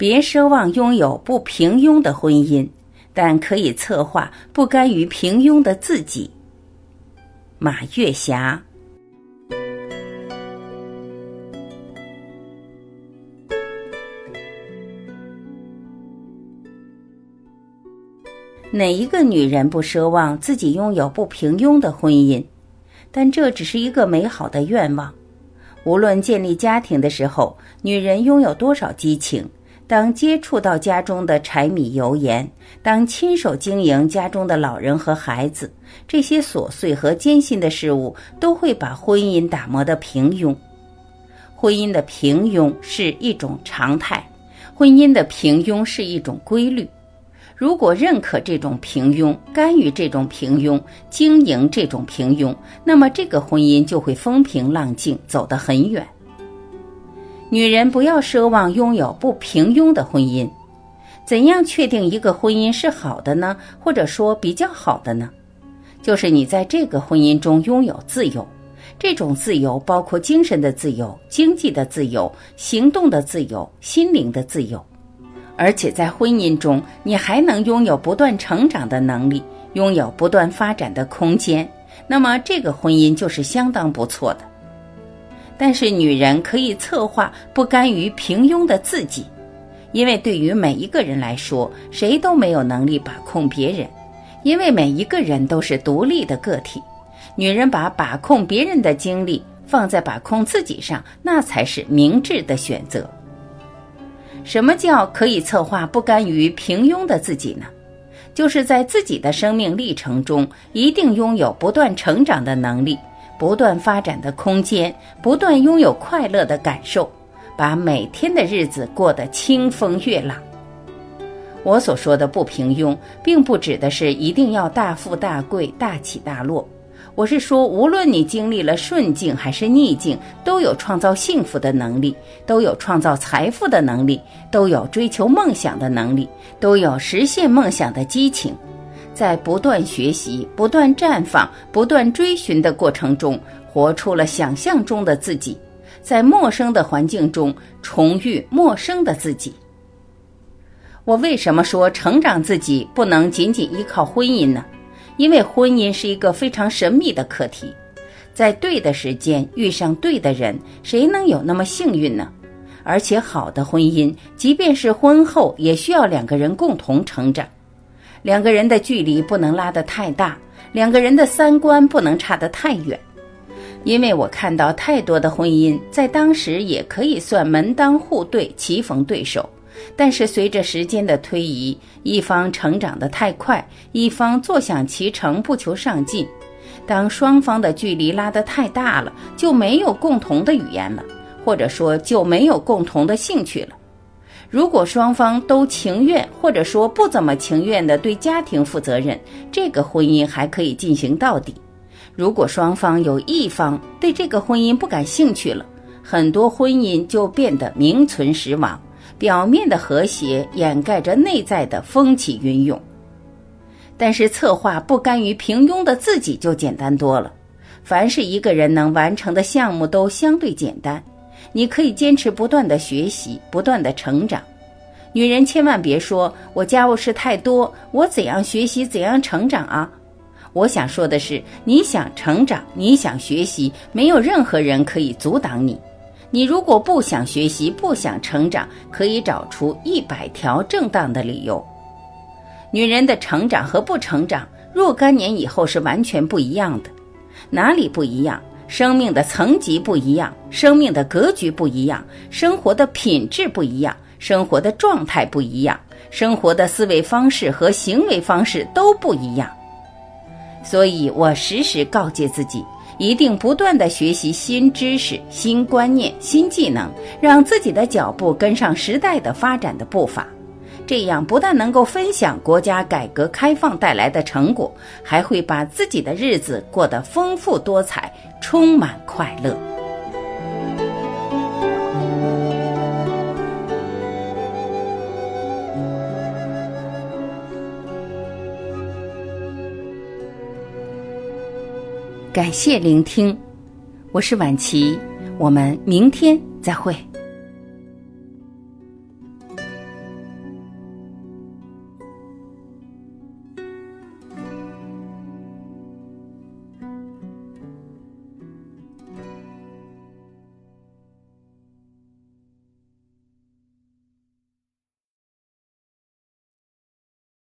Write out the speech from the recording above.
别奢望拥有不平庸的婚姻，但可以策划不甘于平庸的自己。马月霞。哪一个女人不奢望自己拥有不平庸的婚姻？但这只是一个美好的愿望。无论建立家庭的时候，女人拥有多少激情，当接触到家中的柴米油盐，当亲手经营家中的老人和孩子，这些琐碎和艰辛的事物都会把婚姻打磨得平庸。婚姻的平庸是一种常态，婚姻的平庸是一种规律。如果认可这种平庸，甘于这种平庸，经营这种平庸，那么这个婚姻就会风平浪静，走得很远。女人不要奢望拥有不平庸的婚姻。怎样确定一个婚姻是好的呢？或者说比较好的呢？就是你在这个婚姻中拥有自由，这种自由包括精神的自由、经济的自由、行动的自由、心灵的自由。而且在婚姻中，你还能拥有不断成长的能力，拥有不断发展的空间，那么这个婚姻就是相当不错的。但是，女人可以策划不甘于平庸的自己，因为对于每一个人来说，谁都没有能力把控别人，因为每一个人都是独立的个体。女人把把控别人的精力放在把控自己上，那才是明智的选择。什么叫可以策划不甘于平庸的自己呢？就是在自己的生命历程中，一定拥有不断成长的能力，不断发展的空间，不断拥有快乐的感受，把每天的日子过得清风月朗。我所说的不平庸，并不指的是一定要大富大贵、大起大落。我是说，无论你经历了顺境还是逆境，都有创造幸福的能力，都有创造财富的能力，都有追求梦想的能力，都有实现梦想的激情，在不断学习、不断绽放、不断追寻的过程中，活出了想象中的自己，在陌生的环境中重遇陌生的自己。我为什么说成长自己不能仅仅依靠婚姻呢？因为婚姻是一个非常神秘的课题，在对的时间遇上对的人，谁能有那么幸运呢？而且好的婚姻，即便是婚后，也需要两个人共同成长，两个人的距离不能拉得太大，两个人的三观不能差得太远。因为我看到太多的婚姻，在当时也可以算门当户对、棋逢对手。但是随着时间的推移，一方成长得太快，一方坐享其成，不求上进。当双方的距离拉得太大了，就没有共同的语言了，或者说就没有共同的兴趣了。如果双方都情愿，或者说不怎么情愿的对家庭负责任，这个婚姻还可以进行到底。如果双方有一方对这个婚姻不感兴趣了，很多婚姻就变得名存实亡。表面的和谐掩盖着内在的风起云涌，但是策划不甘于平庸的自己就简单多了。凡是一个人能完成的项目都相对简单，你可以坚持不断的学习，不断的成长。女人千万别说我家务事太多，我怎样学习怎样成长啊！我想说的是，你想成长，你想学习，没有任何人可以阻挡你。你如果不想学习、不想成长，可以找出一百条正当的理由。女人的成长和不成长，若干年以后是完全不一样的。哪里不一样？生命的层级不一样，生命的格局不一样，生活的品质不一样，生活的状态不一样，生活的思维方式和行为方式都不一样。所以我时时告诫自己。一定不断的学习新知识、新观念、新技能，让自己的脚步跟上时代的发展的步伐。这样不但能够分享国家改革开放带来的成果，还会把自己的日子过得丰富多彩、充满快乐。感谢聆听，我是晚琪，我们明天再会。